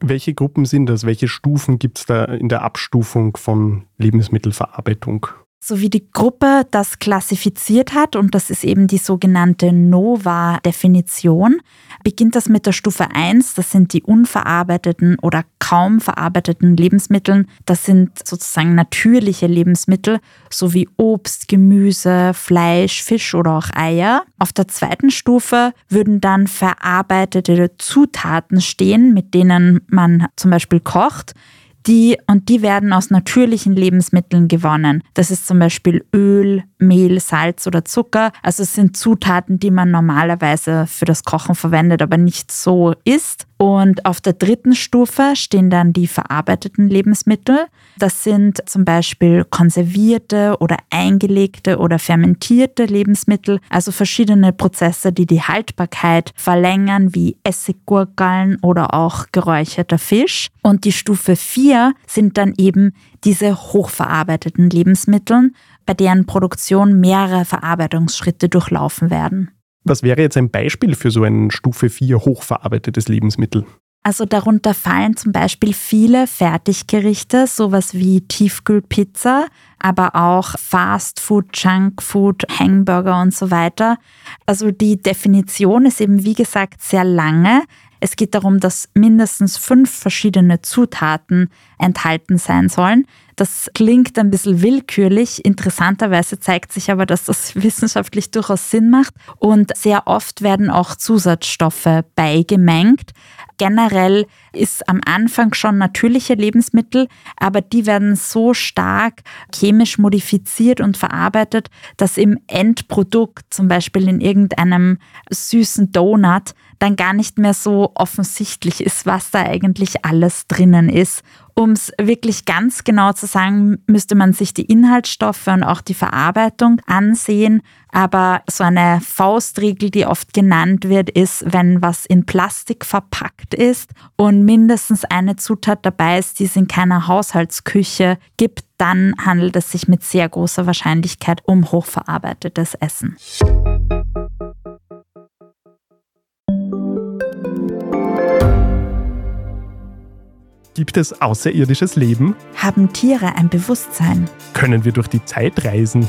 Welche Gruppen sind das? Welche Stufen gibt es da in der Abstufung von Lebensmittelverarbeitung? So wie die Gruppe das klassifiziert hat, und das ist eben die sogenannte NOVA-Definition, beginnt das mit der Stufe 1, das sind die unverarbeiteten oder kaum verarbeiteten Lebensmittel. Das sind sozusagen natürliche Lebensmittel, sowie Obst, Gemüse, Fleisch, Fisch oder auch Eier. Auf der zweiten Stufe würden dann verarbeitete Zutaten stehen, mit denen man zum Beispiel kocht die, und die werden aus natürlichen Lebensmitteln gewonnen. Das ist zum Beispiel Öl, Mehl, Salz oder Zucker. Also es sind Zutaten, die man normalerweise für das Kochen verwendet, aber nicht so isst. Und auf der dritten Stufe stehen dann die verarbeiteten Lebensmittel. Das sind zum Beispiel konservierte oder eingelegte oder fermentierte Lebensmittel, also verschiedene Prozesse, die die Haltbarkeit verlängern, wie Essiggurkeln oder auch geräucherter Fisch. Und die Stufe 4 sind dann eben diese hochverarbeiteten Lebensmittel, bei deren Produktion mehrere Verarbeitungsschritte durchlaufen werden. Was wäre jetzt ein Beispiel für so ein Stufe 4 hochverarbeitetes Lebensmittel? Also darunter fallen zum Beispiel viele Fertiggerichte, sowas wie Tiefkühlpizza, aber auch Fastfood, Junkfood, Hamburger und so weiter. Also die Definition ist eben wie gesagt sehr lange. Es geht darum, dass mindestens fünf verschiedene Zutaten enthalten sein sollen. Das klingt ein bisschen willkürlich. Interessanterweise zeigt sich aber, dass das wissenschaftlich durchaus Sinn macht. Und sehr oft werden auch Zusatzstoffe beigemengt. Generell ist am Anfang schon natürliche Lebensmittel, aber die werden so stark chemisch modifiziert und verarbeitet, dass im Endprodukt, zum Beispiel in irgendeinem süßen Donut, dann gar nicht mehr so offensichtlich ist, was da eigentlich alles drinnen ist. Um es wirklich ganz genau zu sagen, müsste man sich die Inhaltsstoffe und auch die Verarbeitung ansehen. Aber so eine Faustregel, die oft genannt wird, ist, wenn was in Plastik verpackt ist und mindestens eine Zutat dabei ist, die es in keiner Haushaltsküche gibt, dann handelt es sich mit sehr großer Wahrscheinlichkeit um hochverarbeitetes Essen. Gibt es außerirdisches Leben? Haben Tiere ein Bewusstsein? Können wir durch die Zeit reisen?